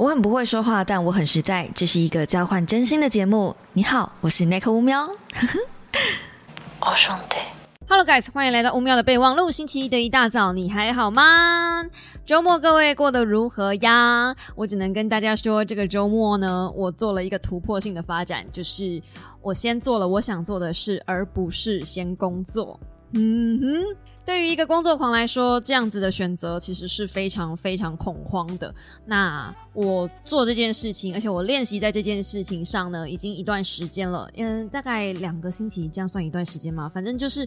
我很不会说话，但我很实在。这是一个交换真心的节目。你好，我是 Nick 乌喵。哦，兄弟。Hello guys，欢迎来到乌喵的备忘录。星期一的一大早，你还好吗？周末各位过得如何呀？我只能跟大家说，这个周末呢，我做了一个突破性的发展，就是我先做了我想做的事，而不是先工作。嗯哼。对于一个工作狂来说，这样子的选择其实是非常非常恐慌的。那我做这件事情，而且我练习在这件事情上呢，已经一段时间了，嗯，大概两个星期，这样算一段时间吗？反正就是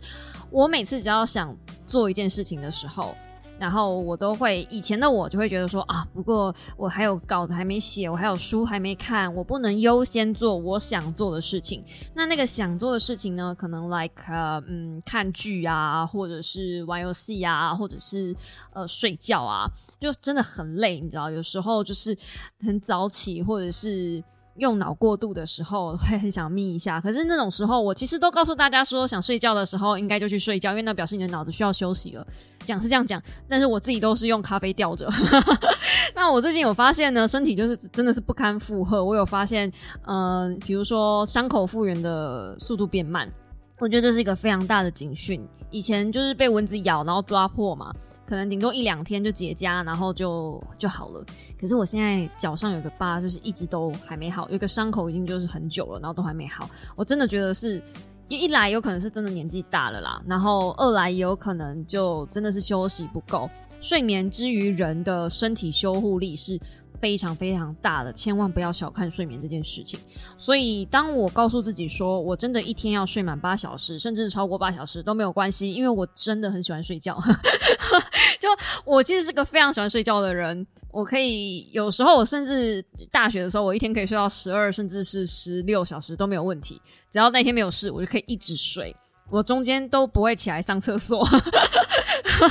我每次只要想做一件事情的时候。然后我都会，以前的我就会觉得说啊，不过我还有稿子还没写，我还有书还没看，我不能优先做我想做的事情。那那个想做的事情呢，可能 like 嗯看剧啊，或者是玩游戏啊，或者是呃睡觉啊，就真的很累，你知道，有时候就是很早起，或者是。用脑过度的时候会很想眯一下，可是那种时候我其实都告诉大家说，想睡觉的时候应该就去睡觉，因为那表示你的脑子需要休息了。讲是这样讲，但是我自己都是用咖啡吊着。那我最近有发现呢，身体就是真的是不堪负荷。我有发现，嗯，比如说伤口复原的速度变慢，我觉得这是一个非常大的警讯。以前就是被蚊子咬，然后抓破嘛。可能顶多一两天就结痂，然后就就好了。可是我现在脚上有个疤，就是一直都还没好，有个伤口已经就是很久了，然后都还没好。我真的觉得是一一来有可能是真的年纪大了啦，然后二来也有可能就真的是休息不够。睡眠之于人的身体修护力是。非常非常大的，千万不要小看睡眠这件事情。所以，当我告诉自己说，我真的一天要睡满八小时，甚至超过八小时都没有关系，因为我真的很喜欢睡觉。就我其实是个非常喜欢睡觉的人，我可以有时候我甚至大学的时候，我一天可以睡到十二甚至是十六小时都没有问题，只要那天没有事，我就可以一直睡。我中间都不会起来上厕所，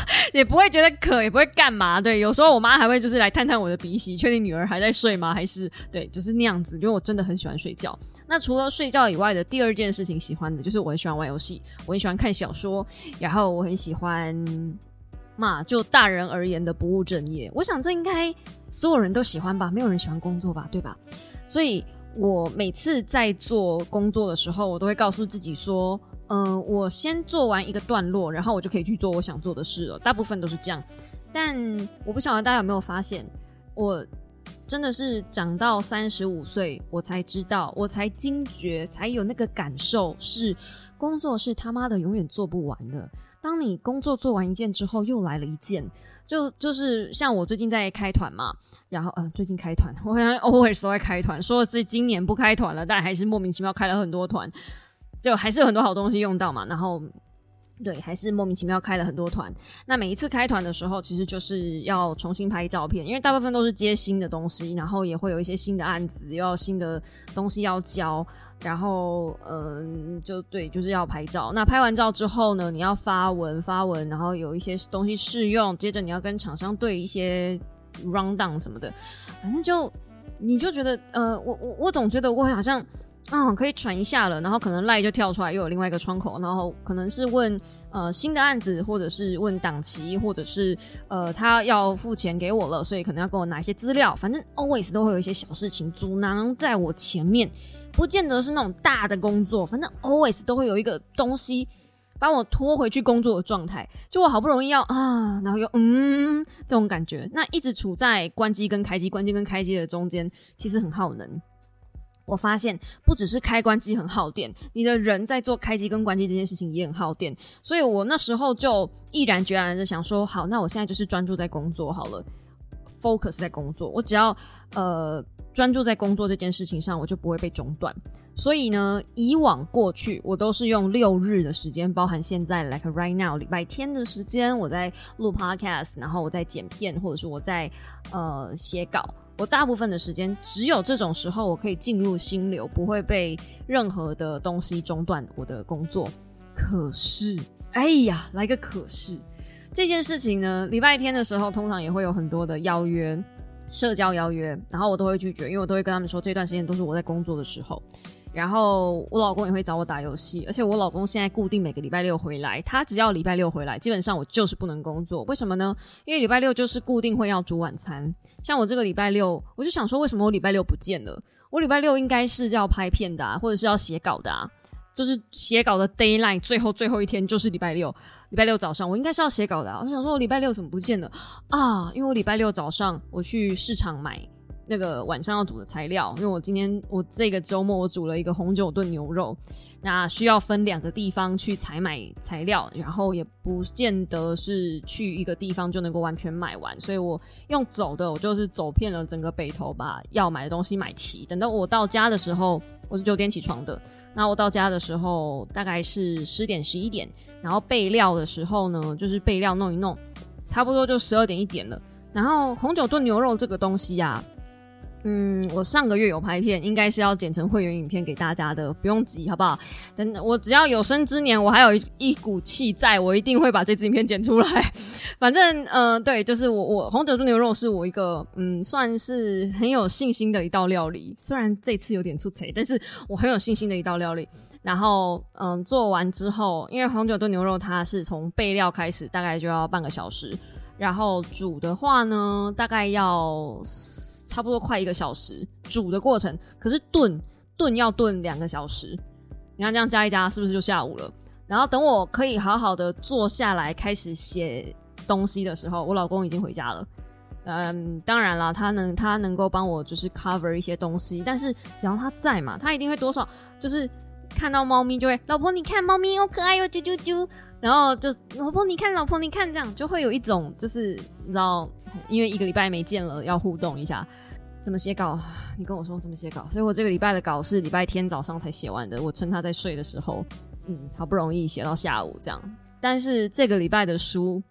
也不会觉得渴，也不会干嘛。对，有时候我妈还会就是来探探我的鼻息，确定女儿还在睡吗？还是对，就是那样子。因为我真的很喜欢睡觉。那除了睡觉以外的第二件事情，喜欢的就是我很喜欢玩游戏，我很喜欢看小说，然后我很喜欢嘛，就大人而言的不务正业。我想这应该所有人都喜欢吧，没有人喜欢工作吧，对吧？所以我每次在做工作的时候，我都会告诉自己说。嗯，我先做完一个段落，然后我就可以去做我想做的事了。大部分都是这样，但我不晓得大家有没有发现，我真的是长到三十五岁，我才知道，我才惊觉，才有那个感受，是工作是他妈的永远做不完的。当你工作做完一件之后，又来了一件，就就是像我最近在开团嘛，然后嗯，最近开团，我好像 always 都在开团，说是今年不开团了，但还是莫名其妙开了很多团。就还是有很多好东西用到嘛，然后对，还是莫名其妙开了很多团。那每一次开团的时候，其实就是要重新拍照片，因为大部分都是接新的东西，然后也会有一些新的案子，要新的东西要交，然后嗯，就对，就是要拍照。那拍完照之后呢，你要发文发文，然后有一些东西试用，接着你要跟厂商对一些 rundown 什么的，反正就你就觉得呃，我我我总觉得我好像。啊，可以喘一下了，然后可能赖就跳出来，又有另外一个窗口，然后可能是问呃新的案子，或者是问档期，或者是呃他要付钱给我了，所以可能要给我拿一些资料，反正 always 都会有一些小事情阻挠在我前面，不见得是那种大的工作，反正 always 都会有一个东西把我拖回去工作的状态，就我好不容易要啊，然后又嗯这种感觉，那一直处在关机跟开机、关机跟开机的中间，其实很耗能。我发现不只是开关机很耗电，你的人在做开机跟关机这件事情也很耗电，所以我那时候就毅然决然的想说，好，那我现在就是专注在工作好了，focus 在工作，我只要呃专注在工作这件事情上，我就不会被中断。所以呢，以往过去我都是用六日的时间，包含现在 like right now 礼拜天的时间，我在录 podcast，然后我在剪片，或者是我在呃写稿。我大部分的时间只有这种时候，我可以进入心流，不会被任何的东西中断我的工作。可是，哎呀，来个可是，这件事情呢，礼拜天的时候通常也会有很多的邀约，社交邀约，然后我都会拒绝，因为我都会跟他们说，这段时间都是我在工作的时候。然后我老公也会找我打游戏，而且我老公现在固定每个礼拜六回来，他只要礼拜六回来，基本上我就是不能工作。为什么呢？因为礼拜六就是固定会要煮晚餐。像我这个礼拜六，我就想说，为什么我礼拜六不见了？我礼拜六应该是要拍片的，啊，或者是要写稿的，啊，就是写稿的 d a y l i n e 最后最后一天就是礼拜六。礼拜六早上我应该是要写稿的啊，我想说我礼拜六怎么不见了啊？因为我礼拜六早上我去市场买。那个晚上要煮的材料，因为我今天我这个周末我煮了一个红酒炖牛肉，那需要分两个地方去采买材料，然后也不见得是去一个地方就能够完全买完，所以我用走的，我就是走遍了整个北头，把要买的东西买齐。等到我到家的时候，我是九点起床的，那我到家的时候大概是十点十一点，然后备料的时候呢，就是备料弄一弄，差不多就十二点一点了。然后红酒炖牛肉这个东西呀。嗯，我上个月有拍片，应该是要剪成会员影片给大家的，不用急，好不好？等我只要有生之年，我还有一股气在，我一定会把这支影片剪出来。反正，嗯，对，就是我我红酒炖牛肉是我一个嗯，算是很有信心的一道料理。虽然这次有点出彩，但是我很有信心的一道料理。然后，嗯，做完之后，因为红酒炖牛肉它是从备料开始，大概就要半个小时。然后煮的话呢，大概要差不多快一个小时煮的过程。可是炖炖要炖两个小时，你看这样加一加，是不是就下午了？然后等我可以好好的坐下来开始写东西的时候，我老公已经回家了。嗯，当然了，他能他能够帮我就是 cover 一些东西，但是只要他在嘛，他一定会多少就是看到猫咪就会，老婆你看猫咪好可爱哟，啾啾啾。然后就老婆你看，老婆你看，这样就会有一种就是你知道，因为一个礼拜没见了，要互动一下。怎么写稿？你跟我说怎么写稿。所以我这个礼拜的稿是礼拜天早上才写完的。我趁他在睡的时候，嗯，好不容易写到下午这样。但是这个礼拜的书。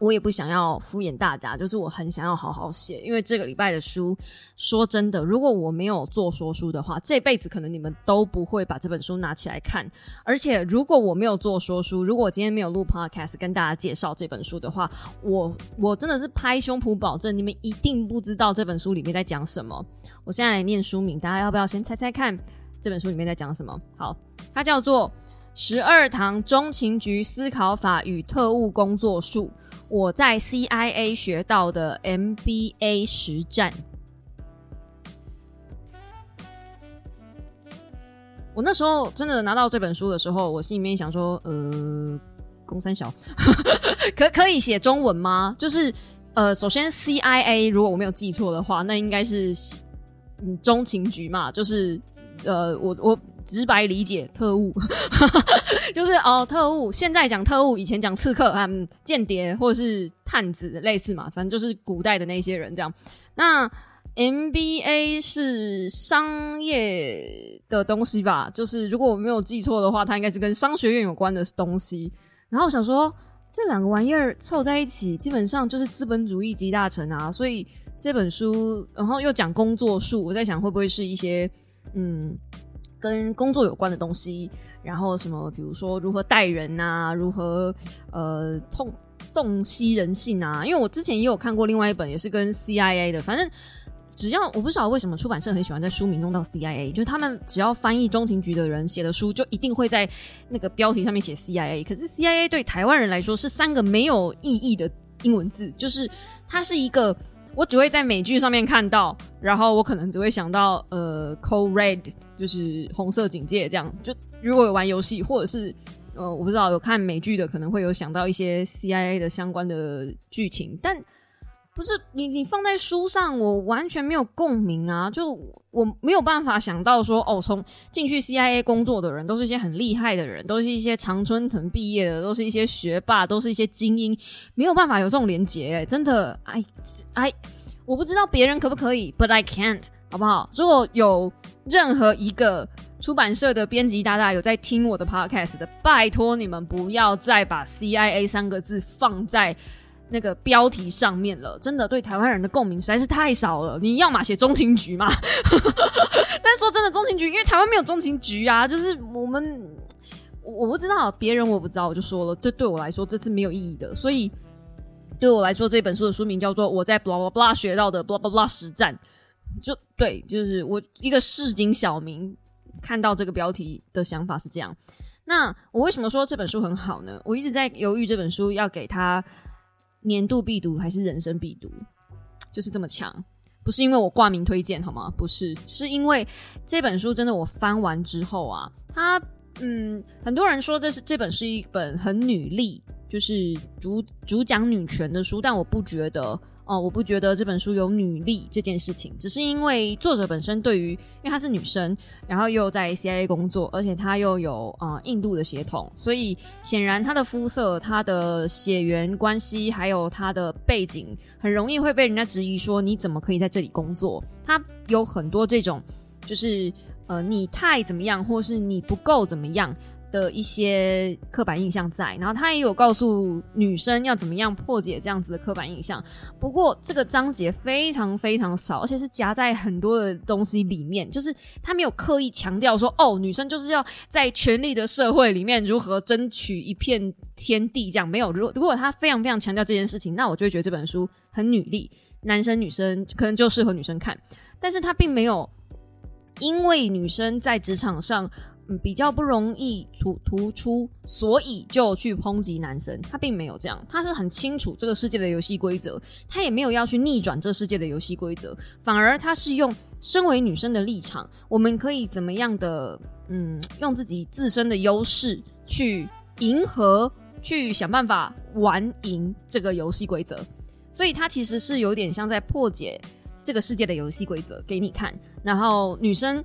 我也不想要敷衍大家，就是我很想要好好写，因为这个礼拜的书，说真的，如果我没有做说书的话，这辈子可能你们都不会把这本书拿起来看。而且，如果我没有做说书，如果我今天没有录 podcast 跟大家介绍这本书的话，我我真的是拍胸脯保证，你们一定不知道这本书里面在讲什么。我现在来念书名，大家要不要先猜猜看这本书里面在讲什么？好，它叫做《十二堂中情局思考法与特务工作术》。我在 CIA 学到的 MBA 实战，我那时候真的拿到这本书的时候，我心里面想说，呃，公三小，可可以写中文吗？就是呃，首先 CIA 如果我没有记错的话，那应该是嗯中情局嘛，就是呃，我我。直白理解，特务 就是哦，特务。现在讲特务，以前讲刺客啊，间谍或者是探子类似嘛，反正就是古代的那些人这样。那 MBA 是商业的东西吧？就是如果我没有记错的话，它应该是跟商学院有关的东西。然后我想说，这两个玩意儿凑在一起，基本上就是资本主义集大成啊。所以这本书，然后又讲工作术，我在想会不会是一些嗯。跟工作有关的东西，然后什么，比如说如何待人啊，如何呃痛洞悉人性啊。因为我之前也有看过另外一本，也是跟 CIA 的。反正只要我不知道为什么出版社很喜欢在书名弄到 CIA，就是他们只要翻译中情局的人写的书，就一定会在那个标题上面写 CIA。可是 CIA 对台湾人来说是三个没有意义的英文字，就是它是一个。我只会在美剧上面看到，然后我可能只会想到呃，Code Red 就是红色警戒这样。就如果有玩游戏，或者是呃，我不知道有看美剧的，可能会有想到一些 CIA 的相关的剧情，但。不是你，你放在书上，我完全没有共鸣啊！就我没有办法想到说，哦，从进去 CIA 工作的人都是一些很厉害的人，都是一些常春藤毕业的，都是一些学霸，都是一些精英，没有办法有这种连结，真的，哎哎，我不知道别人可不可以，But I can't，好不好？如果有任何一个出版社的编辑大大有在听我的 Podcast 的，拜托你们不要再把 CIA 三个字放在。那个标题上面了，真的对台湾人的共鸣实在是太少了。你要嘛写中情局嘛，但说真的，中情局因为台湾没有中情局啊，就是我们我不知道别人我不知道，我就说了，这对我来说这次没有意义的。所以对我来说，这本书的书名叫做《我在 blah blah blah 学到的 blah blah blah 实战》，就对，就是我一个市井小民看到这个标题的想法是这样。那我为什么说这本书很好呢？我一直在犹豫这本书要给他年度必读还是人生必读，就是这么强。不是因为我挂名推荐好吗？不是，是因为这本书真的我翻完之后啊，它嗯，很多人说这是这本是一本很女力，就是主主讲女权的书，但我不觉得。哦，我不觉得这本书有女力这件事情，只是因为作者本身对于，因为她是女生，然后又在 CIA 工作，而且她又有啊印度的血统，所以显然她的肤色、她的血缘关系还有她的背景，很容易会被人家质疑说你怎么可以在这里工作？她有很多这种，就是呃你太怎么样，或是你不够怎么样。的一些刻板印象在，然后他也有告诉女生要怎么样破解这样子的刻板印象。不过这个章节非常非常少，而且是夹在很多的东西里面，就是他没有刻意强调说，哦，女生就是要在权力的社会里面如何争取一片天地，这样没有。如果如果他非常非常强调这件事情，那我就会觉得这本书很女力，男生女生可能就适合女生看。但是他并没有因为女生在职场上。比较不容易出突出，所以就去抨击男生。他并没有这样，他是很清楚这个世界的游戏规则，他也没有要去逆转这世界的游戏规则，反而他是用身为女生的立场，我们可以怎么样的，嗯，用自己自身的优势去迎合，去想办法玩赢这个游戏规则。所以他其实是有点像在破解这个世界的游戏规则给你看，然后女生。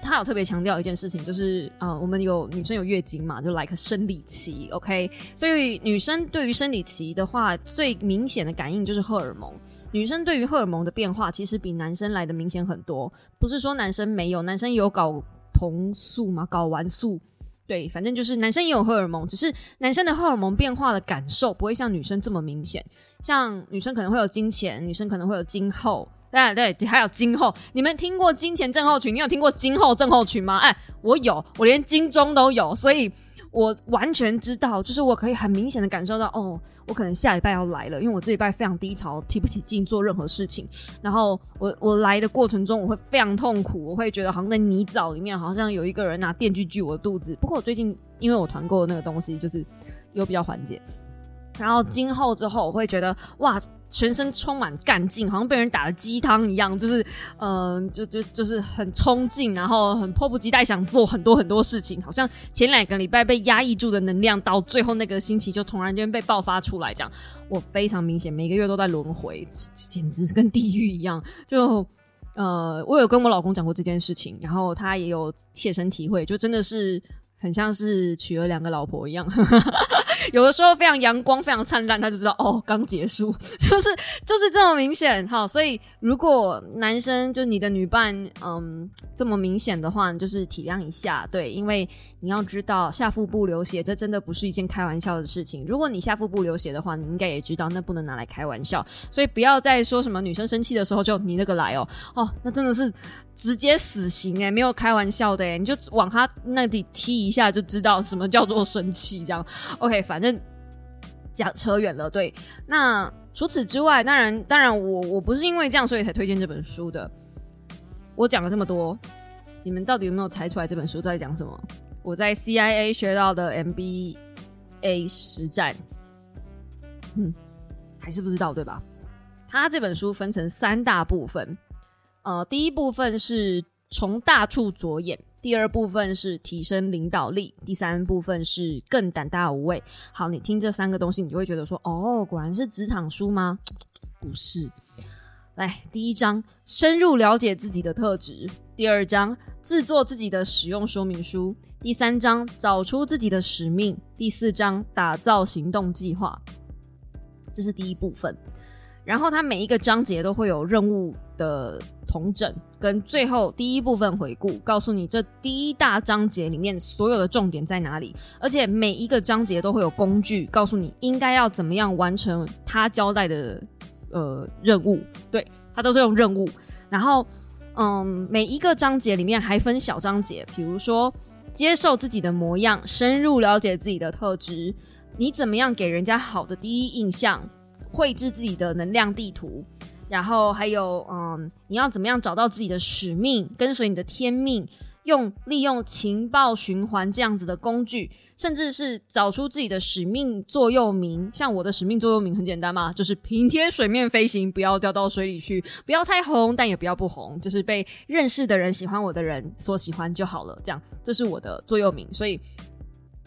他有特别强调一件事情，就是啊，我们有女生有月经嘛，就 like 生理期，OK。所以女生对于生理期的话，最明显的感应就是荷尔蒙。女生对于荷尔蒙的变化，其实比男生来的明显很多。不是说男生没有，男生有睾酮素嘛，睾丸素，对，反正就是男生也有荷尔蒙，只是男生的荷尔蒙变化的感受不会像女生这么明显。像女生可能会有金钱，女生可能会有今后。对对，还有今后，你们听过金钱症候群？你有听过今后症候群吗？哎，我有，我连金钟都有，所以我完全知道，就是我可以很明显的感受到，哦，我可能下礼拜要来了，因为我这礼拜非常低潮，提不起劲做任何事情。然后我我来的过程中，我会非常痛苦，我会觉得好像在泥沼里面，好像有一个人拿电锯锯我的肚子。不过我最近因为我团购的那个东西，就是有比较缓解。然后今后之后，我会觉得哇，全身充满干劲，好像被人打了鸡汤一样，就是嗯，就就就是很冲劲，然后很迫不及待想做很多很多事情，好像前两个礼拜被压抑住的能量，到最后那个星期就突然间被爆发出来，这样我非常明显，每个月都在轮回，简直是跟地狱一样。就呃，我有跟我老公讲过这件事情，然后他也有切身体会，就真的是。很像是娶了两个老婆一样，有的时候非常阳光、非常灿烂，他就知道哦，刚结束，就是就是这么明显。好，所以如果男生就你的女伴，嗯，这么明显的话，就是体谅一下，对，因为你要知道下腹部流血，这真的不是一件开玩笑的事情。如果你下腹部流血的话，你应该也知道，那不能拿来开玩笑。所以不要再说什么女生生气的时候就你那个来哦，哦，那真的是。直接死刑哎，没有开玩笑的哎，你就往他那里踢一下，就知道什么叫做生气。这样，OK，反正讲扯远了。对，那除此之外，当然，当然，我我不是因为这样所以才推荐这本书的。我讲了这么多，你们到底有没有猜出来这本书在讲什么？我在 CIA 学到的 MBA 实战，嗯，还是不知道对吧？他这本书分成三大部分。呃，第一部分是从大处着眼，第二部分是提升领导力，第三部分是更胆大无畏。好，你听这三个东西，你就会觉得说，哦，果然是职场书吗？不是。来，第一章深入了解自己的特质，第二章制作自己的使用说明书，第三章找出自己的使命，第四章打造行动计划。这是第一部分。然后它每一个章节都会有任务的同整，跟最后第一部分回顾，告诉你这第一大章节里面所有的重点在哪里。而且每一个章节都会有工具，告诉你应该要怎么样完成他交代的呃任务。对，它都是用任务。然后，嗯，每一个章节里面还分小章节，比如说接受自己的模样，深入了解自己的特质，你怎么样给人家好的第一印象。绘制自己的能量地图，然后还有，嗯，你要怎么样找到自己的使命，跟随你的天命，用利用情报循环这样子的工具，甚至是找出自己的使命座右铭。像我的使命座右铭很简单嘛，就是平贴水面飞行，不要掉到水里去，不要太红，但也不要不红，就是被认识的人、喜欢我的人所喜欢就好了。这样，这是我的座右铭。所以，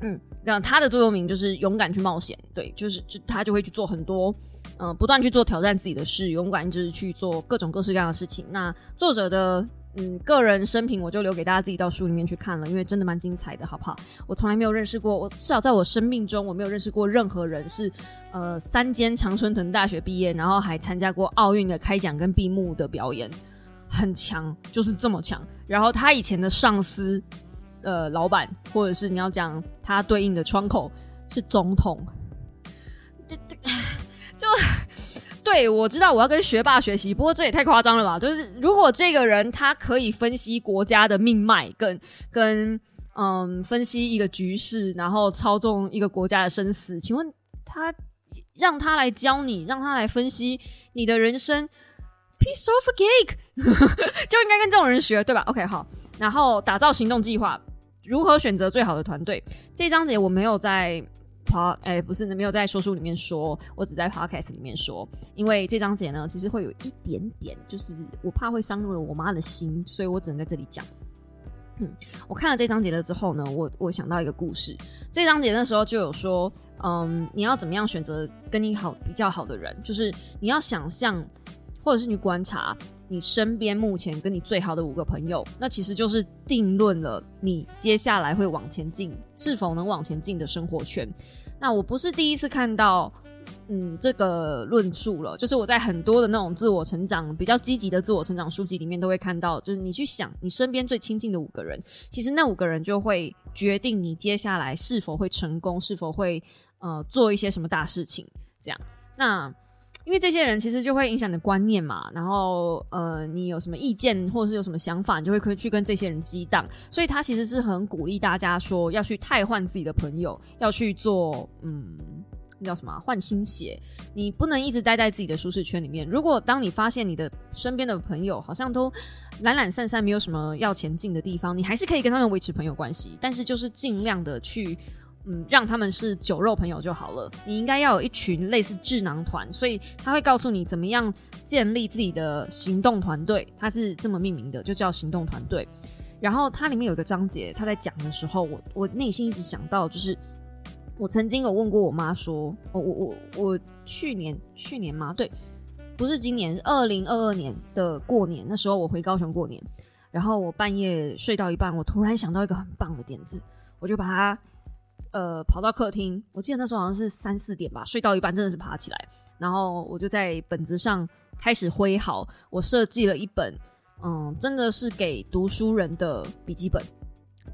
嗯，那他的座右铭就是勇敢去冒险。对，就是就他就会去做很多。嗯，不断去做挑战自己的事，勇敢就是去做各种各式各样的事情。那作者的嗯个人生平，我就留给大家自己到书里面去看了，因为真的蛮精彩的，好不好？我从来没有认识过，我至少在我生命中，我没有认识过任何人是呃三间常春藤大学毕业，然后还参加过奥运的开奖跟闭幕的表演，很强，就是这么强。然后他以前的上司，呃，老板，或者是你要讲他对应的窗口是总统，就对我知道我要跟学霸学习，不过这也太夸张了吧？就是如果这个人他可以分析国家的命脉，跟跟嗯分析一个局势，然后操纵一个国家的生死，请问他让他来教你，让他来分析你的人生，piece of cake，就应该跟这种人学，对吧？OK，好，然后打造行动计划，如何选择最好的团队？这一章节我没有在。跑哎，不是，没有在说书里面说，我只在 podcast 里面说，因为这章节呢，其实会有一点点，就是我怕会伤了我妈的心，所以我只能在这里讲。嗯，我看了这章节了之后呢，我我想到一个故事，这章节那时候就有说，嗯，你要怎么样选择跟你好比较好的人，就是你要想象，或者是你观察。你身边目前跟你最好的五个朋友，那其实就是定论了你接下来会往前进，是否能往前进的生活圈。那我不是第一次看到，嗯，这个论述了，就是我在很多的那种自我成长比较积极的自我成长书籍里面都会看到，就是你去想你身边最亲近的五个人，其实那五个人就会决定你接下来是否会成功，是否会呃做一些什么大事情。这样，那。因为这些人其实就会影响你的观念嘛，然后呃，你有什么意见或者是有什么想法，你就会可以去跟这些人激荡。所以他其实是很鼓励大家说要去汰换自己的朋友，要去做嗯，那叫什么换新血。你不能一直待在自己的舒适圈里面。如果当你发现你的身边的朋友好像都懒懒散散，没有什么要前进的地方，你还是可以跟他们维持朋友关系，但是就是尽量的去。嗯，让他们是酒肉朋友就好了。你应该要有一群类似智囊团，所以他会告诉你怎么样建立自己的行动团队。他是这么命名的，就叫行动团队。然后它里面有一个章节，他在讲的时候，我我内心一直想到，就是我曾经有问过我妈说，我我我我去年去年吗？对，不是今年，是二零二二年的过年，那时候我回高雄过年，然后我半夜睡到一半，我突然想到一个很棒的点子，我就把它。呃，跑到客厅，我记得那时候好像是三四点吧，睡到一半真的是爬起来，然后我就在本子上开始挥毫，我设计了一本，嗯，真的是给读书人的笔记本，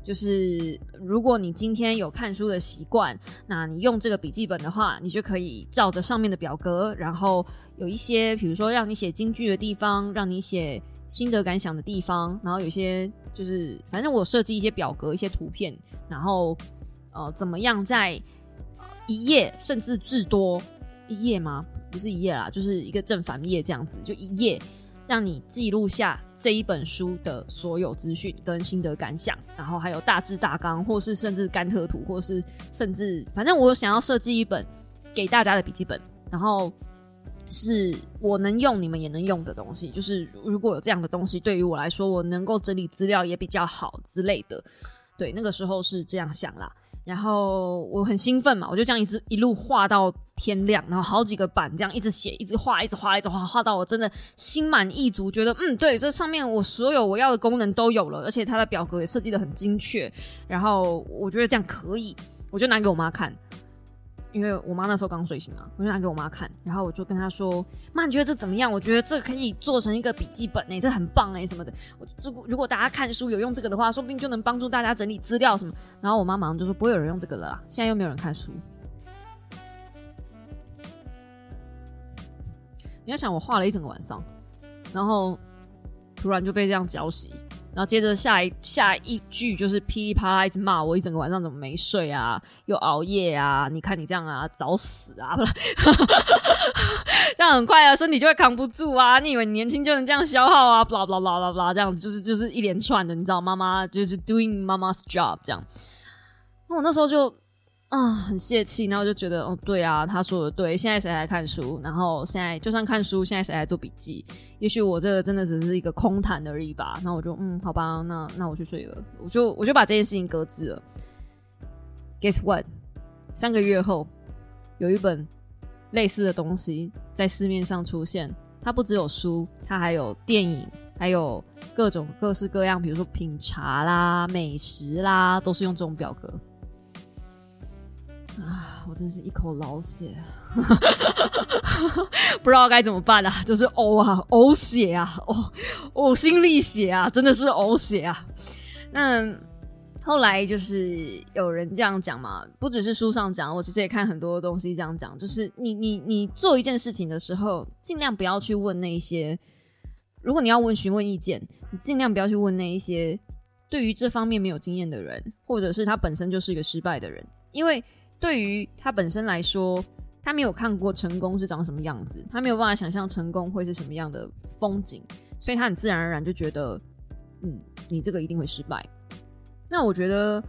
就是如果你今天有看书的习惯，那你用这个笔记本的话，你就可以照着上面的表格，然后有一些，比如说让你写京剧的地方，让你写心得感想的地方，然后有些就是反正我设计一些表格、一些图片，然后。呃，怎么样在一页甚至至多一页吗？不是一页啦，就是一个正反页这样子，就一页让你记录下这一本书的所有资讯跟心得感想，然后还有大致大纲，或是甚至甘特图，或是甚至反正我想要设计一本给大家的笔记本，然后是我能用，你们也能用的东西。就是如果有这样的东西，对于我来说，我能够整理资料也比较好之类的。对，那个时候是这样想啦。然后我很兴奋嘛，我就这样一直一路画到天亮，然后好几个版这样一直写，一直画，一直画，一直画，画到我真的心满意足，觉得嗯，对，这上面我所有我要的功能都有了，而且它的表格也设计的很精确，然后我觉得这样可以，我就拿给我妈看。因为我妈那时候刚睡醒嘛，我就拿给我妈看，然后我就跟她说：“妈，你觉得这怎么样？我觉得这可以做成一个笔记本哎，这很棒哎，什么的。我如果如果大家看书有用这个的话，说不定就能帮助大家整理资料什么。”然后我妈马上就说：“不会有人用这个了啦，现在又没有人看书。”你要想，我画了一整个晚上，然后突然就被这样浇熄，然后接着下一下一句就是噼里啪啦一直骂我一整个晚上怎么没睡啊，又熬夜啊，你看你这样啊，早死啊，这样很快啊，身体就会扛不住啊，你以为年轻就能这样消耗啊，blah blah blah blah blah，这样就是就是一连串的，你知道妈妈就是 doing 妈妈 's job 这样，那我那时候就。啊，很泄气，然后就觉得，哦，对啊，他说的对，现在谁还看书？然后现在就算看书，现在谁还做笔记？也许我这个真的只是一个空谈而已吧。那我就，嗯，好吧，那那我去睡了，我就我就把这件事情搁置了。Guess what？三个月后，有一本类似的东西在市面上出现，它不只有书，它还有电影，还有各种各式各样，比如说品茶啦、美食啦，都是用这种表格。啊，我真是一口老血，不知道该怎么办啊！就是呕啊，呕血啊，呕呕心沥血啊，真的是呕血啊！那后来就是有人这样讲嘛，不只是书上讲，我其实也看很多东西这样讲，就是你你你做一件事情的时候，尽量不要去问那一些，如果你要问询问意见，你尽量不要去问那一些对于这方面没有经验的人，或者是他本身就是一个失败的人，因为。对于他本身来说，他没有看过成功是长什么样子，他没有办法想象成功会是什么样的风景，所以他很自然而然就觉得，嗯，你这个一定会失败。那我觉得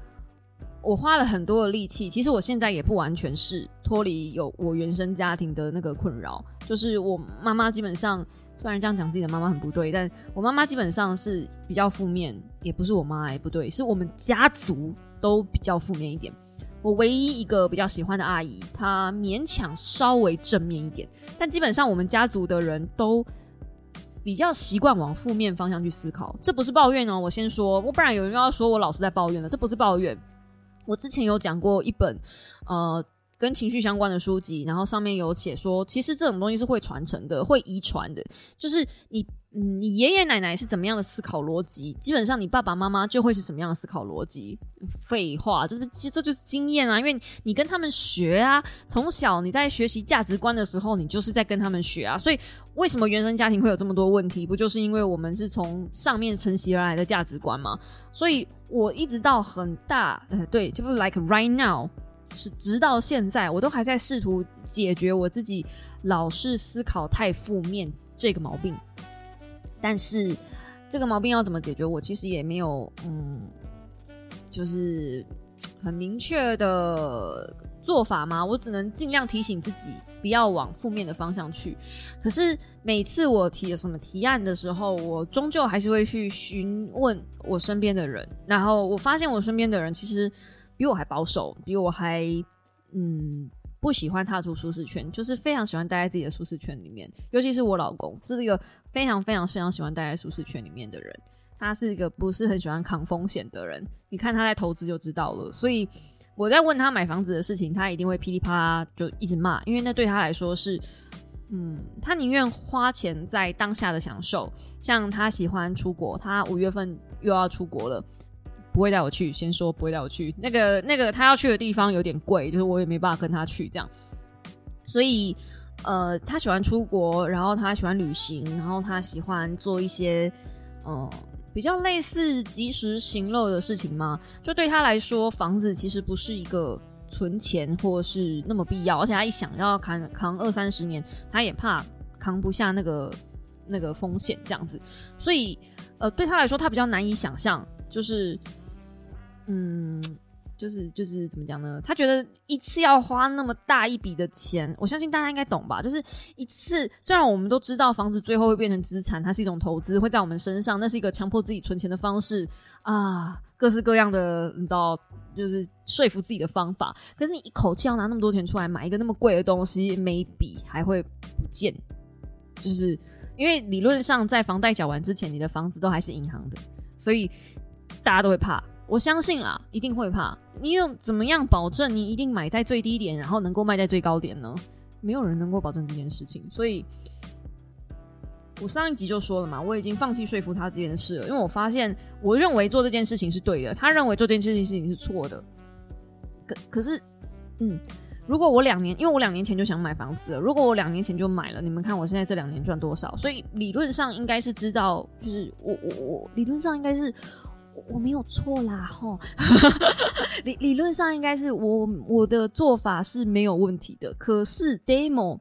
我花了很多的力气，其实我现在也不完全是脱离有我原生家庭的那个困扰，就是我妈妈基本上，虽然这样讲自己的妈妈很不对，但我妈妈基本上是比较负面，也不是我妈哎不对，是我们家族都比较负面一点。我唯一一个比较喜欢的阿姨，她勉强稍微正面一点，但基本上我们家族的人都比较习惯往负面方向去思考。这不是抱怨哦，我先说，我不然有人又要说我老是在抱怨了，这不是抱怨。我之前有讲过一本呃跟情绪相关的书籍，然后上面有写说，其实这种东西是会传承的，会遗传的，就是你。嗯，你爷爷奶奶是怎么样的思考逻辑？基本上你爸爸妈妈就会是什么样的思考逻辑。废话，这是其实这就是经验啊，因为你跟他们学啊，从小你在学习价值观的时候，你就是在跟他们学啊。所以为什么原生家庭会有这么多问题？不就是因为我们是从上面承袭而来的价值观吗？所以我一直到很大，呃，对，就是 like right now，是直到现在，我都还在试图解决我自己老是思考太负面这个毛病。但是这个毛病要怎么解决？我其实也没有，嗯，就是很明确的做法嘛。我只能尽量提醒自己不要往负面的方向去。可是每次我提什么提案的时候，我终究还是会去询问我身边的人。然后我发现我身边的人其实比我还保守，比我还嗯不喜欢踏出舒适圈，就是非常喜欢待在自己的舒适圈里面。尤其是我老公，是一个。非常非常非常喜欢待在舒适圈里面的人，他是一个不是很喜欢扛风险的人。你看他在投资就知道了。所以我在问他买房子的事情，他一定会噼里啪啦就一直骂，因为那对他来说是，嗯，他宁愿花钱在当下的享受。像他喜欢出国，他五月份又要出国了，不会带我去。先说不会带我去，那个那个他要去的地方有点贵，就是我也没办法跟他去这样，所以。呃，他喜欢出国，然后他喜欢旅行，然后他喜欢做一些，呃，比较类似及时行乐的事情嘛。就对他来说，房子其实不是一个存钱或是那么必要，而且他一想要扛扛二三十年，他也怕扛不下那个那个风险这样子。所以，呃，对他来说，他比较难以想象，就是，嗯。就是就是怎么讲呢？他觉得一次要花那么大一笔的钱，我相信大家应该懂吧？就是一次，虽然我们都知道房子最后会变成资产，它是一种投资，会在我们身上，那是一个强迫自己存钱的方式啊，各式各样的，你知道，就是说服自己的方法。可是你一口气要拿那么多钱出来买一个那么贵的东西，每笔还会不见，就是因为理论上在房贷缴完之前，你的房子都还是银行的，所以大家都会怕。我相信啦，一定会怕。你有怎么样保证你一定买在最低点，然后能够卖在最高点呢？没有人能够保证这件事情。所以，我上一集就说了嘛，我已经放弃说服他这件事了，因为我发现，我认为做这件事情是对的，他认为做这件事情是错的。可可是，嗯。如果我两年，因为我两年前就想买房子了，如果我两年前就买了，你们看我现在这两年赚多少？所以理论上应该是知道，就是我我我理论上应该是我没有错啦，吼，理理论上应该是我我的做法是没有问题的。可是 demo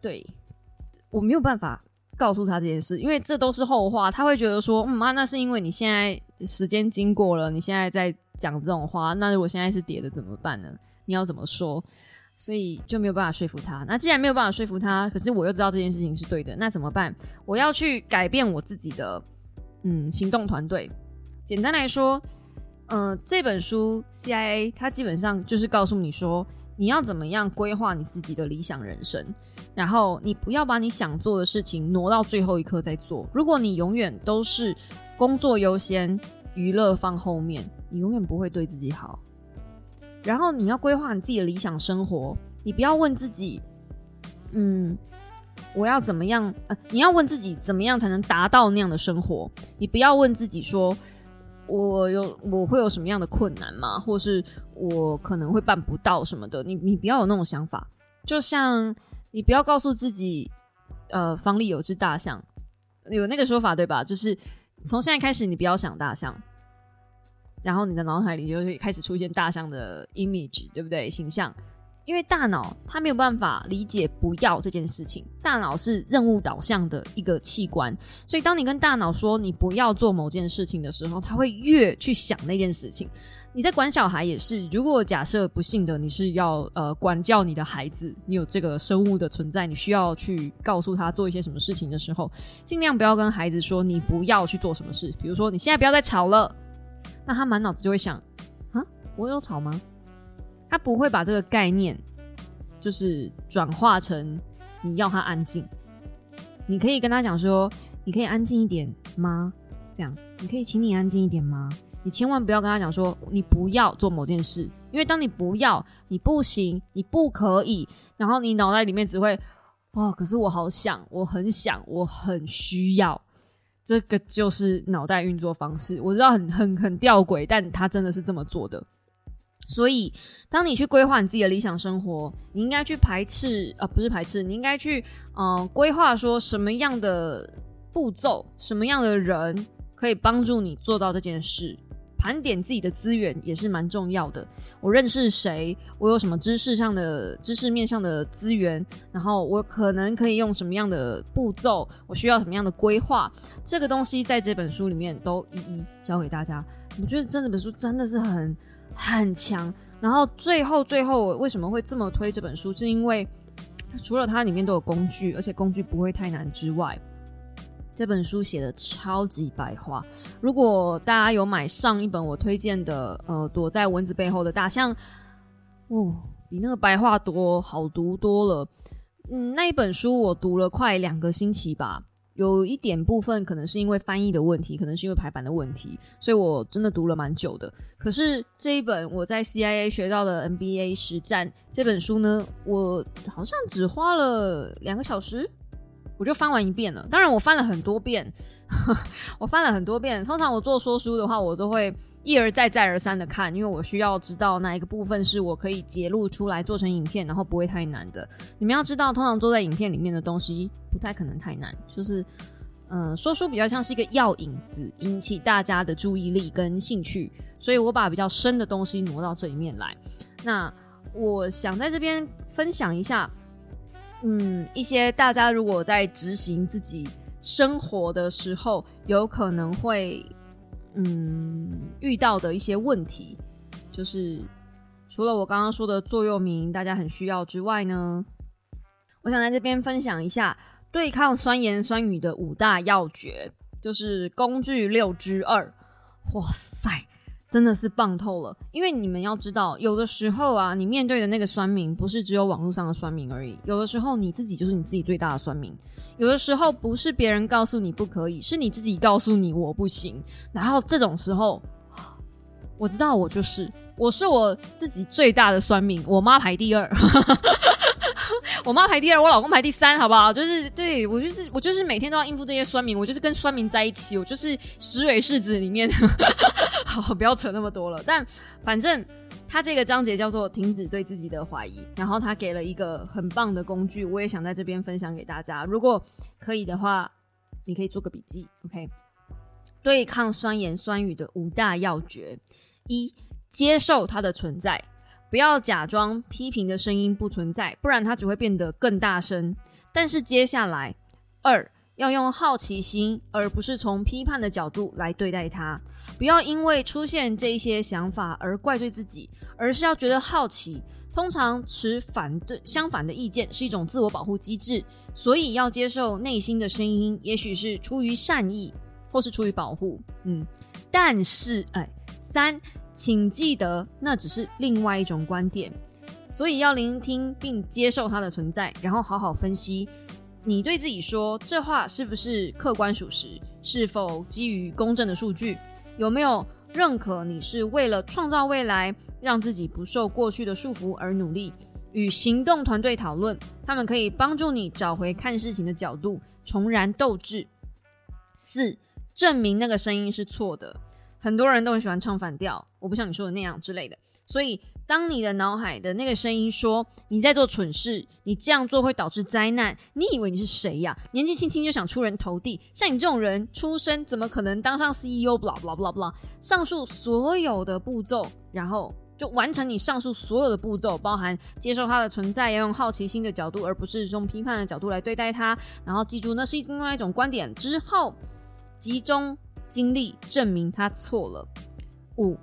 对我没有办法告诉他这件事，因为这都是后话，他会觉得说，嗯妈，那是因为你现在时间经过了，你现在在讲这种话，那如果现在是跌的怎么办呢？你要怎么说？所以就没有办法说服他。那既然没有办法说服他，可是我又知道这件事情是对的，那怎么办？我要去改变我自己的嗯行动团队。简单来说，嗯，这本书 CIA 它基本上就是告诉你说，你要怎么样规划你自己的理想人生，然后你不要把你想做的事情挪到最后一刻再做。如果你永远都是工作优先，娱乐放后面，你永远不会对自己好。然后你要规划你自己的理想生活，你不要问自己，嗯，我要怎么样？呃，你要问自己怎么样才能达到那样的生活？你不要问自己说，我有我会有什么样的困难吗？或是我可能会办不到什么的？你你不要有那种想法。就像你不要告诉自己，呃，房里有只大象，有那个说法对吧？就是从现在开始，你不要想大象。然后你的脑海里就会开始出现大象的 image，对不对？形象，因为大脑它没有办法理解不要这件事情，大脑是任务导向的一个器官，所以当你跟大脑说你不要做某件事情的时候，它会越去想那件事情。你在管小孩也是，如果假设不幸的你是要呃管教你的孩子，你有这个生物的存在，你需要去告诉他做一些什么事情的时候，尽量不要跟孩子说你不要去做什么事，比如说你现在不要再吵了。那他满脑子就会想，啊，我有吵吗？他不会把这个概念就是转化成你要他安静。你可以跟他讲说，你可以安静一点吗？这样，你可以请你安静一点吗？你千万不要跟他讲说，你不要做某件事，因为当你不要，你不行，你不可以，然后你脑袋里面只会，哦，可是我好想，我很想，我很需要。这个就是脑袋运作方式，我知道很很很吊诡，但他真的是这么做的。所以，当你去规划你自己的理想生活，你应该去排斥啊，不是排斥，你应该去嗯规划说什么样的步骤，什么样的人可以帮助你做到这件事。盘点自己的资源也是蛮重要的。我认识谁？我有什么知识上的知识面上的资源？然后我可能可以用什么样的步骤？我需要什么样的规划？这个东西在这本书里面都一一教给大家。我觉得这本书真的是很很强。然后最后最后，我为什么会这么推这本书？是因为除了它里面都有工具，而且工具不会太难之外。这本书写的超级白话，如果大家有买上一本我推荐的，呃，躲在蚊子背后的大象，哦，比那个白话多好读多了。嗯，那一本书我读了快两个星期吧，有一点部分可能是因为翻译的问题，可能是因为排版的问题，所以我真的读了蛮久的。可是这一本我在 CIA 学到的 NBA 实战这本书呢，我好像只花了两个小时。我就翻完一遍了，当然我翻了很多遍，我翻了很多遍。通常我做说书的话，我都会一而再再而三的看，因为我需要知道哪一个部分是我可以截录出来做成影片，然后不会太难的。你们要知道，通常做在影片里面的东西不太可能太难，就是嗯，说书比较像是一个药引子，引起大家的注意力跟兴趣，所以我把比较深的东西挪到这里面来。那我想在这边分享一下。嗯，一些大家如果在执行自己生活的时候，有可能会嗯遇到的一些问题，就是除了我刚刚说的座右铭，大家很需要之外呢，我想在这边分享一下对抗酸言酸语的五大要诀，就是工具六之二。哇塞！真的是棒透了，因为你们要知道，有的时候啊，你面对的那个酸民不是只有网络上的酸民而已，有的时候你自己就是你自己最大的酸民。有的时候不是别人告诉你不可以，是你自己告诉你我不行。然后这种时候，我知道我就是我是我自己最大的酸民，我妈排第二。我妈排第二，我老公排第三，好不好？就是对我就是我就是每天都要应付这些酸民，我就是跟酸民在一起，我就是石蕊柿子里面。好，不要扯那么多了。但反正他这个章节叫做“停止对自己的怀疑”，然后他给了一个很棒的工具，我也想在这边分享给大家。如果可以的话，你可以做个笔记。OK，对抗酸言酸语的五大要诀：一、接受它的存在。不要假装批评的声音不存在，不然它只会变得更大声。但是接下来，二要用好奇心，而不是从批判的角度来对待它。不要因为出现这一些想法而怪罪自己，而是要觉得好奇。通常持反对相反的意见是一种自我保护机制，所以要接受内心的声音，也许是出于善意，或是出于保护。嗯，但是哎，三。请记得，那只是另外一种观点，所以要聆听并接受它的存在，然后好好分析。你对自己说这话是不是客观属实？是否基于公正的数据？有没有认可你是为了创造未来，让自己不受过去的束缚而努力？与行动团队讨论，他们可以帮助你找回看事情的角度，重燃斗志。四，证明那个声音是错的。很多人都很喜欢唱反调，我不像你说的那样之类的。所以，当你的脑海的那个声音说你在做蠢事，你这样做会导致灾难，你以为你是谁呀？年纪轻轻就想出人头地，像你这种人出生怎么可能当上 CEO？blah blah blah blah。上述所有的步骤，然后就完成你上述所有的步骤，包含接受它的存在，要用好奇心的角度，而不是用批判的角度来对待它。然后记住，那是另外一种观点。之后集中。经历证明他错了。五，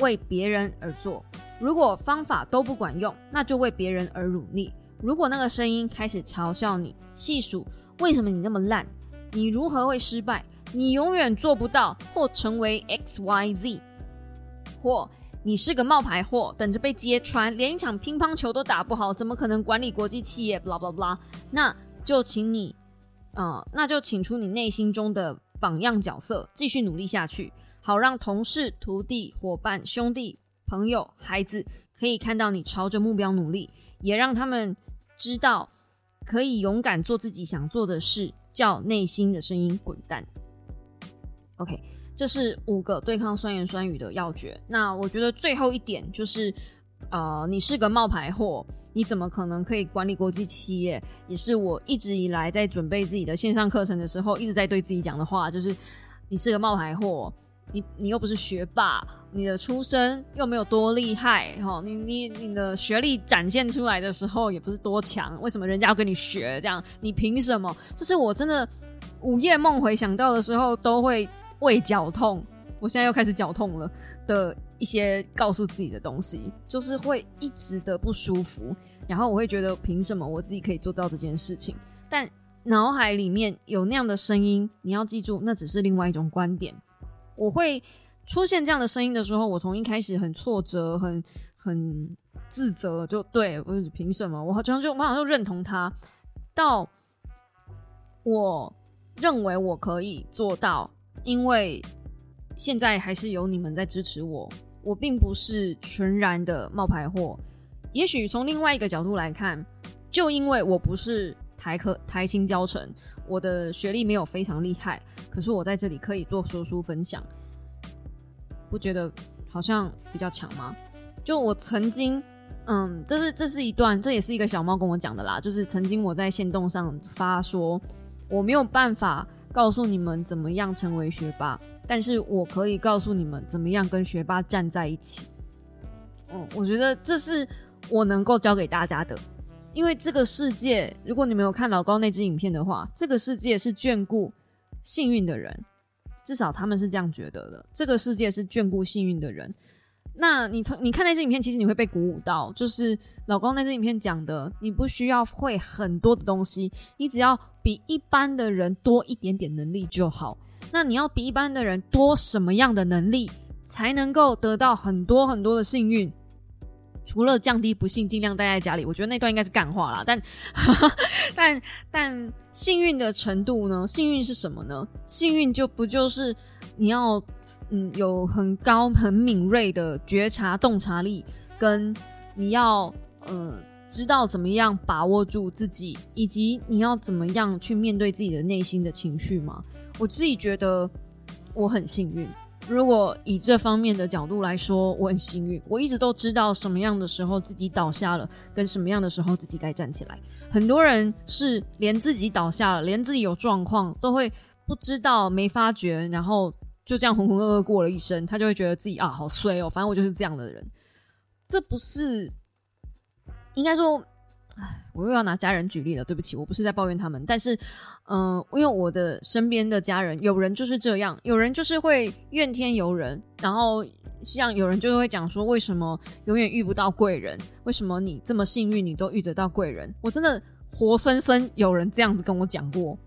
为别人而做。如果方法都不管用，那就为别人而努力。如果那个声音开始嘲笑你，细数为什么你那么烂，你如何会失败，你永远做不到或成为 X Y Z，或你是个冒牌货，等着被揭穿，连一场乒乓球都打不好，怎么可能管理国际企业？blah blah blah。那就请你，呃，那就请出你内心中的。榜样角色，继续努力下去，好让同事、徒弟、伙伴、兄弟、朋友、孩子可以看到你朝着目标努力，也让他们知道可以勇敢做自己想做的事，叫内心的声音滚蛋。OK，这是五个对抗酸言酸语的要诀。那我觉得最后一点就是。呃，你是个冒牌货，你怎么可能可以管理国际企业？也是我一直以来在准备自己的线上课程的时候，一直在对自己讲的话，就是你是个冒牌货，你你又不是学霸，你的出身又没有多厉害，哈，你你你的学历展现出来的时候也不是多强，为什么人家要跟你学？这样你凭什么？这是我真的午夜梦回想到的时候都会胃绞痛，我现在又开始绞痛了的。一些告诉自己的东西，就是会一直的不舒服，然后我会觉得凭什么我自己可以做到这件事情？但脑海里面有那样的声音，你要记住，那只是另外一种观点。我会出现这样的声音的时候，我从一开始很挫折、很很自责，就对我凭什么？我好像就我好像就认同他，到我认为我可以做到，因为现在还是有你们在支持我。我并不是全然的冒牌货，也许从另外一个角度来看，就因为我不是台科台青教程，我的学历没有非常厉害，可是我在这里可以做说书分享，不觉得好像比较强吗？就我曾经，嗯，这是这是一段，这也是一个小猫跟我讲的啦，就是曾经我在线动上发说，我没有办法告诉你们怎么样成为学霸。但是我可以告诉你们怎么样跟学霸站在一起。嗯，我觉得这是我能够教给大家的，因为这个世界，如果你没有看老高那支影片的话，这个世界是眷顾幸运的人，至少他们是这样觉得的。这个世界是眷顾幸运的人。那你从你看那支影片，其实你会被鼓舞到，就是老高那支影片讲的，你不需要会很多的东西，你只要比一般的人多一点点能力就好。那你要比一般的人多什么样的能力，才能够得到很多很多的幸运？除了降低不幸，尽量待在家里。我觉得那段应该是干话啦，但 但但幸运的程度呢？幸运是什么呢？幸运就不就是你要嗯有很高很敏锐的觉察洞察力，跟你要嗯知道怎么样把握住自己，以及你要怎么样去面对自己的内心的情绪吗？我自己觉得我很幸运。如果以这方面的角度来说，我很幸运。我一直都知道什么样的时候自己倒下了，跟什么样的时候自己该站起来。很多人是连自己倒下了，连自己有状况都会不知道、没发觉，然后就这样浑浑噩噩过了一生。他就会觉得自己啊，好衰哦，反正我就是这样的人。这不是应该说。我又要拿家人举例了，对不起，我不是在抱怨他们，但是，嗯，因为我的身边的家人，有人就是这样，有人就是会怨天尤人，然后像有人就会讲说，为什么永远遇不到贵人？为什么你这么幸运，你都遇得到贵人？我真的活生生有人这样子跟我讲过，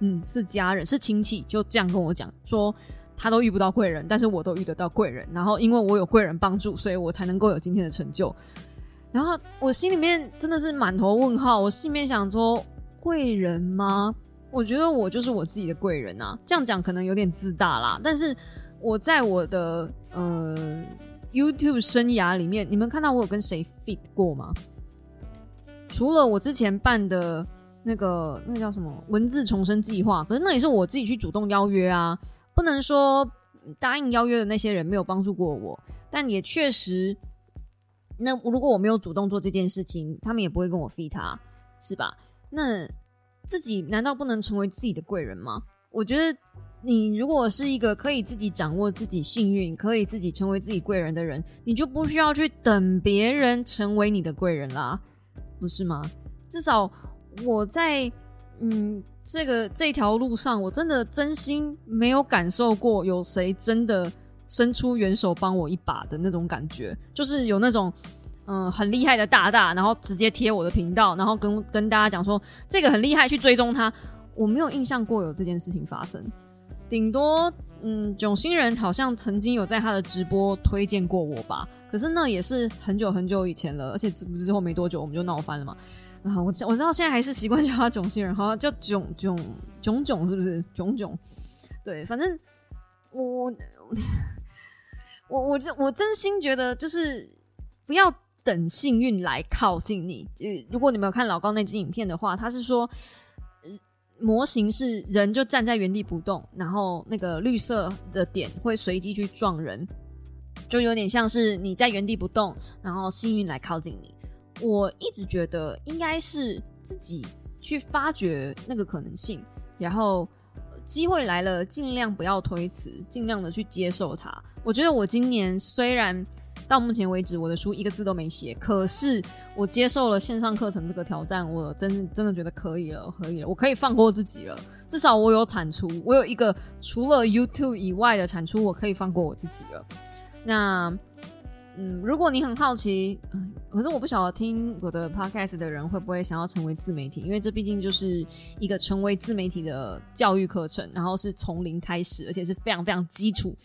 嗯，是家人，是亲戚，就这样跟我讲说，他都遇不到贵人，但是我都遇得到贵人，然后因为我有贵人帮助，所以我才能够有今天的成就。然后我心里面真的是满头问号，我心里面想说贵人吗？我觉得我就是我自己的贵人啊。这样讲可能有点自大啦，但是我在我的呃 YouTube 生涯里面，你们看到我有跟谁 fit 过吗？除了我之前办的那个那叫什么文字重生计划，可是那也是我自己去主动邀约啊，不能说答应邀约的那些人没有帮助过我，但也确实。那如果我没有主动做这件事情，他们也不会跟我飞他，是吧？那自己难道不能成为自己的贵人吗？我觉得你如果是一个可以自己掌握自己幸运，可以自己成为自己贵人的人，你就不需要去等别人成为你的贵人啦，不是吗？至少我在嗯这个这条路上，我真的真心没有感受过有谁真的。伸出援手帮我一把的那种感觉，就是有那种嗯很厉害的大大，然后直接贴我的频道，然后跟跟大家讲说这个很厉害，去追踪他。我没有印象过有这件事情发生，顶多嗯囧星人好像曾经有在他的直播推荐过我吧，可是那也是很久很久以前了，而且之后没多久我们就闹翻了嘛。啊，我我知道现在还是习惯叫他囧星人，好像叫囧囧囧囧是不是囧囧？对，反正。我 我我真我真心觉得，就是不要等幸运来靠近你。就如果你没有看老高那支影片的话，他是说，模型是人就站在原地不动，然后那个绿色的点会随机去撞人，就有点像是你在原地不动，然后幸运来靠近你。我一直觉得应该是自己去发掘那个可能性，然后机会来了，尽量不要推辞，尽量的去接受它。我觉得我今年虽然到目前为止我的书一个字都没写，可是我接受了线上课程这个挑战，我真真的觉得可以了，可以了，我可以放过自己了。至少我有产出，我有一个除了 YouTube 以外的产出，我可以放过我自己了。那嗯，如果你很好奇，可是我不晓得听我的 Podcast 的人会不会想要成为自媒体，因为这毕竟就是一个成为自媒体的教育课程，然后是从零开始，而且是非常非常基础。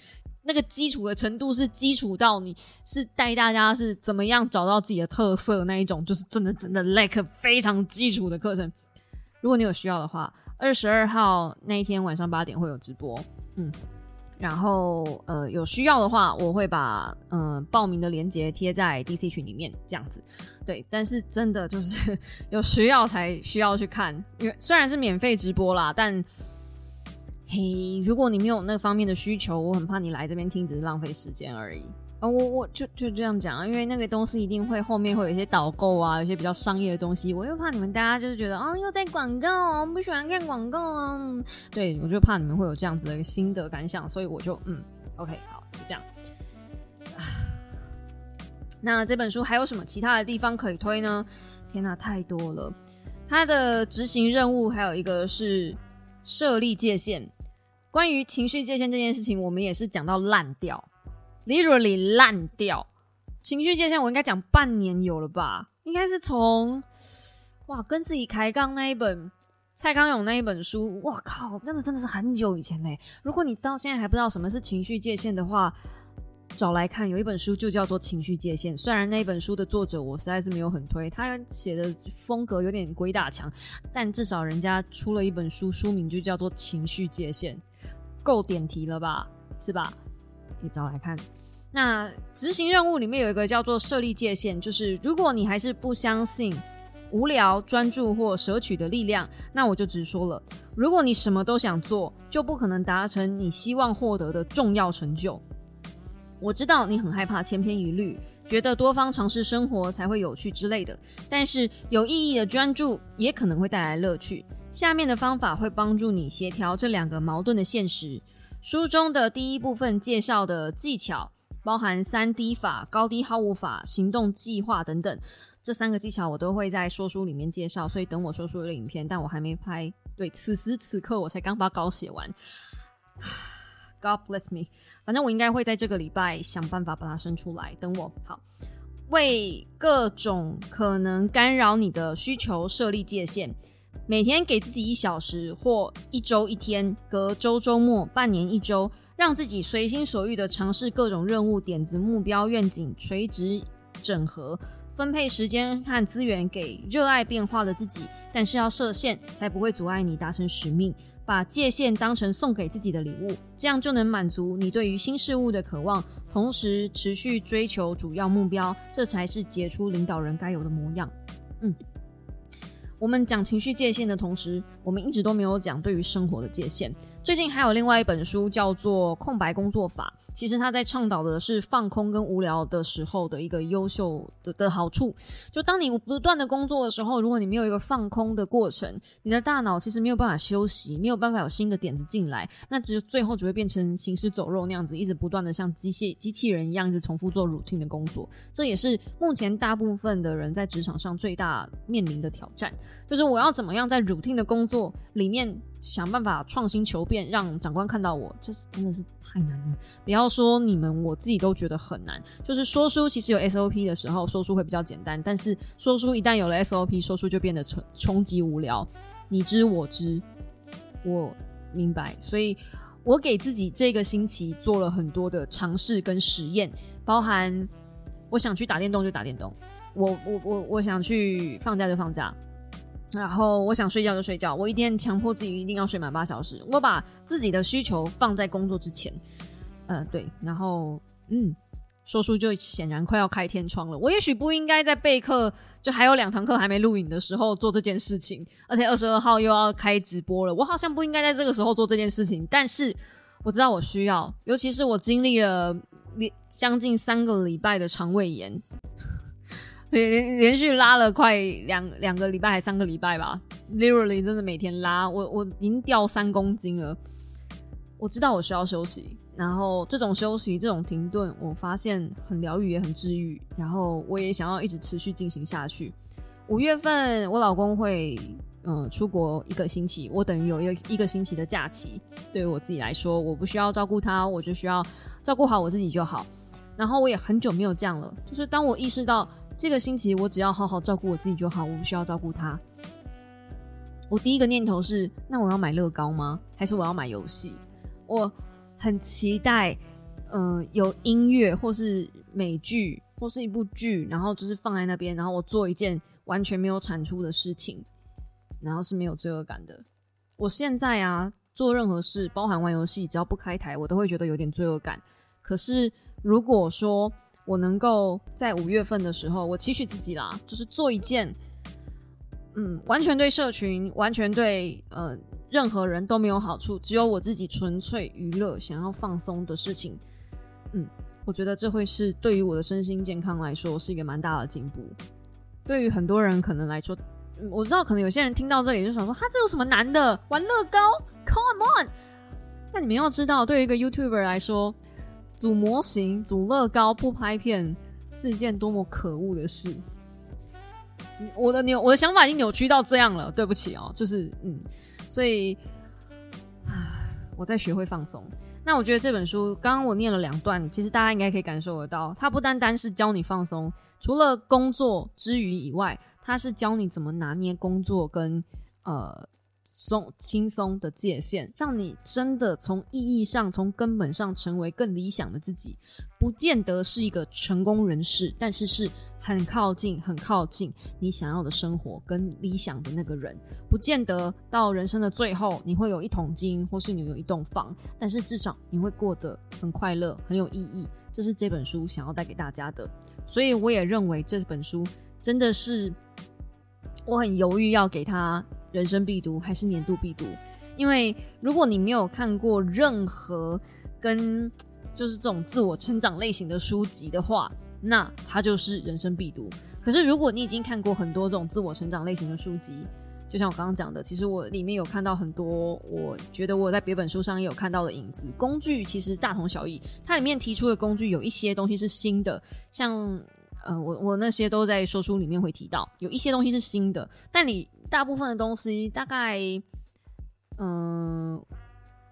那个基础的程度是基础到你是带大家是怎么样找到自己的特色那一种，就是真的真的 like 非常基础的课程。如果你有需要的话，二十二号那一天晚上八点会有直播，嗯，然后呃有需要的话，我会把嗯报名的链接贴在 DC 群里面，这样子。对，但是真的就是 有需要才需要去看，因为虽然是免费直播啦，但。嘿，如果你没有那方面的需求，我很怕你来这边听只是浪费时间而已我我就就这样讲啊，因为那个东西一定会后面会有一些导购啊，有些比较商业的东西，我又怕你们大家就是觉得啊又在广告，我不喜欢看广告啊。对，我就怕你们会有这样子的心得感想，所以我就嗯，OK，好，就这样。那这本书还有什么其他的地方可以推呢？天哪，太多了！它的执行任务还有一个是设立界限。关于情绪界限这件事情，我们也是讲到烂掉，literally 烂掉。情绪界限我应该讲半年有了吧？应该是从哇跟自己开杠那一本蔡康永那一本书，哇靠，那个真的是很久以前嘞。如果你到现在还不知道什么是情绪界限的话，找来看，有一本书就叫做《情绪界限》。虽然那本书的作者我实在是没有很推，他写的风格有点鬼打墙，但至少人家出了一本书，书名就叫做《情绪界限》。够点题了吧，是吧？你找来看。那执行任务里面有一个叫做设立界限，就是如果你还是不相信无聊、专注或舍取的力量，那我就直说了：如果你什么都想做，就不可能达成你希望获得的重要成就。我知道你很害怕千篇一律，觉得多方尝试生活才会有趣之类的，但是有意义的专注也可能会带来乐趣。下面的方法会帮助你协调这两个矛盾的现实。书中的第一部分介绍的技巧。包含三 D 法、高低好物法、行动计划等等，这三个技巧我都会在说书里面介绍，所以等我说书的影片，但我还没拍。对，此时此刻我才刚把稿写完。God bless me，反正我应该会在这个礼拜想办法把它生出来。等我好，为各种可能干扰你的需求设立界限，每天给自己一小时，或一周一天，隔周周末，半年一周。让自己随心所欲的尝试各种任务、点子、目标、愿景，垂直整合，分配时间和资源给热爱变化的自己。但是要设限，才不会阻碍你达成使命。把界限当成送给自己的礼物，这样就能满足你对于新事物的渴望，同时持续追求主要目标。这才是杰出领导人该有的模样。嗯。我们讲情绪界限的同时，我们一直都没有讲对于生活的界限。最近还有另外一本书叫做《空白工作法》。其实他在倡导的是放空跟无聊的时候的一个优秀的的好处。就当你不断的工作的时候，如果你没有一个放空的过程，你的大脑其实没有办法休息，没有办法有新的点子进来，那只最后只会变成行尸走肉那样子，一直不断的像机械机器人一样，一直重复做 routine 的工作。这也是目前大部分的人在职场上最大面临的挑战，就是我要怎么样在 routine 的工作里面想办法创新求变，让长官看到我，就是真的是。太难了，不要说你们，我自己都觉得很难。就是说书其实有 SOP 的时候，说书会比较简单；但是说书一旦有了 SOP，说书就变得冲冲击无聊。你知我知，我明白。所以我给自己这个星期做了很多的尝试跟实验，包含我想去打电动就打电动，我我我我想去放假就放假。然后我想睡觉就睡觉，我一天强迫自己一定要睡满八小时。我把自己的需求放在工作之前，呃，对。然后，嗯，说书就显然快要开天窗了。我也许不应该在备课，就还有两堂课还没录影的时候做这件事情。而且二十二号又要开直播了，我好像不应该在这个时候做这件事情。但是我知道我需要，尤其是我经历了将近三个礼拜的肠胃炎。连连续拉了快两两个礼拜还三个礼拜吧，literally 真的每天拉，我我已经掉三公斤了。我知道我需要休息，然后这种休息这种停顿，我发现很疗愈也很治愈，然后我也想要一直持续进行下去。五月份我老公会嗯出国一个星期，我等于有一个一个星期的假期。对于我自己来说，我不需要照顾他，我就需要照顾好我自己就好。然后我也很久没有这样了，就是当我意识到。这个星期我只要好好照顾我自己就好，我不需要照顾他。我第一个念头是：那我要买乐高吗？还是我要买游戏？我很期待，嗯，有音乐或是美剧或是一部剧，然后就是放在那边，然后我做一件完全没有产出的事情，然后是没有罪恶感的。我现在啊，做任何事，包含玩游戏，只要不开台，我都会觉得有点罪恶感。可是如果说，我能够在五月份的时候，我期许自己啦，就是做一件，嗯，完全对社群、完全对呃任何人都没有好处，只有我自己纯粹娱乐、想要放松的事情。嗯，我觉得这会是对于我的身心健康来说是一个蛮大的进步。对于很多人可能来说，我知道可能有些人听到这里就想说，他这有什么难的？玩乐高，Come on！那你们要知道，对于一个 YouTuber 来说。组模型、组乐高不拍片是一件多么可恶的事！我的扭，我的想法已经扭曲到这样了。对不起哦，就是嗯，所以，我在学会放松。那我觉得这本书刚刚我念了两段，其实大家应该可以感受得到，它不单单是教你放松，除了工作之余以外，它是教你怎么拿捏工作跟呃松轻松的界限，让你真的从意义上、从根本上成为更理想的自己。不见得是一个成功人士，但是是很靠近、很靠近你想要的生活跟理想的那个人。不见得到人生的最后，你会有一桶金，或是你有一栋房，但是至少你会过得很快乐、很有意义。这是这本书想要带给大家的。所以我也认为这本书真的是我很犹豫要给他人生必读还是年度必读，因为如果你没有看过任何跟就是这种自我成长类型的书籍的话，那它就是人生必读。可是如果你已经看过很多这种自我成长类型的书籍，就像我刚刚讲的，其实我里面有看到很多，我觉得我在别本书上也有看到的影子。工具其实大同小异，它里面提出的工具有一些东西是新的，像呃，我我那些都在说书里面会提到，有一些东西是新的，但你大部分的东西大概嗯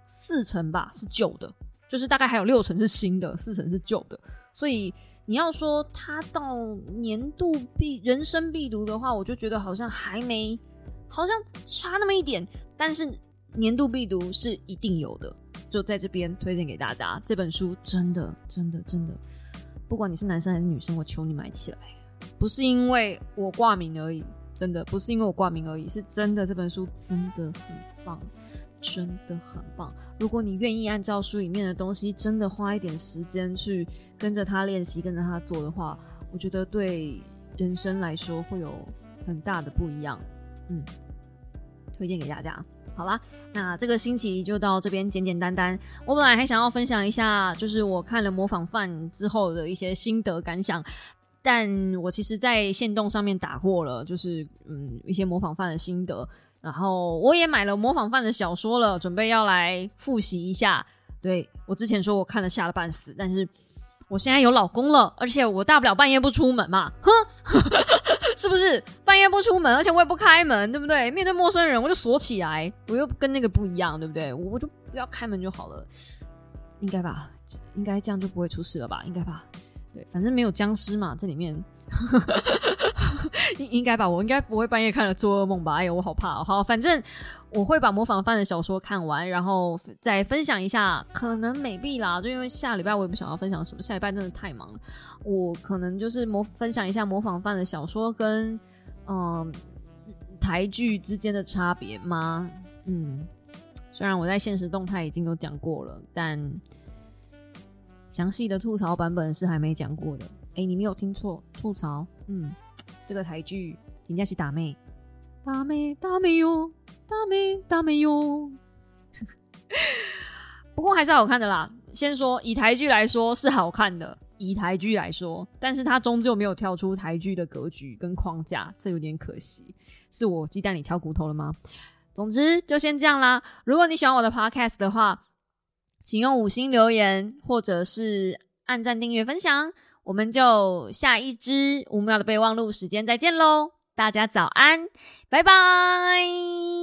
四成吧是旧的，就是大概还有六成是新的，四成是旧的。所以你要说它到年度必人生必读的话，我就觉得好像还没。好像差那么一点，但是年度必读是一定有的，就在这边推荐给大家。这本书真的真的真的，不管你是男生还是女生，我求你买起来。不是因为我挂名而已，真的不是因为我挂名而已，是真的这本书真的很棒，真的很棒。如果你愿意按照书里面的东西，真的花一点时间去跟着他练习，跟着他做的话，我觉得对人生来说会有很大的不一样。嗯，推荐给大家，好吧？那这个星期就到这边简简单单。我本来还想要分享一下，就是我看了模仿犯之后的一些心得感想，但我其实在线动上面打过了，就是嗯一些模仿犯的心得。然后我也买了模仿犯的小说了，准备要来复习一下。对我之前说我看了吓了半死，但是。我现在有老公了，而且我大不了半夜不出门嘛，哼，是不是？半夜不出门，而且我也不开门，对不对？面对陌生人，我就锁起来，我又跟那个不一样，对不对？我就不要开门就好了，应该吧？应该这样就不会出事了吧？应该吧？对，反正没有僵尸嘛，这里面。应应该吧，我应该不会半夜看了做噩梦吧？哎呦，我好怕！好，反正我会把模仿犯的小说看完，然后再分享一下。可能美币啦，就因为下礼拜我也不想要分享什么，下礼拜真的太忙了。我可能就是模分享一下模仿犯的小说跟嗯台剧之间的差别吗？嗯，虽然我在现实动态已经有讲过了，但详细的吐槽版本是还没讲过的。哎，你没有听错，吐槽。嗯，这个台剧人家是打妹，打妹打妹哟，打妹打妹哟。不过还是好看的啦。先说以台剧来说是好看的，以台剧来说，但是它终究没有跳出台剧的格局跟框架，这有点可惜。是我鸡蛋里挑骨头了吗？总之就先这样啦。如果你喜欢我的 podcast 的话，请用五星留言或者是按赞、订阅、分享。我们就下一支五秒的备忘录时间再见喽！大家早安，拜拜。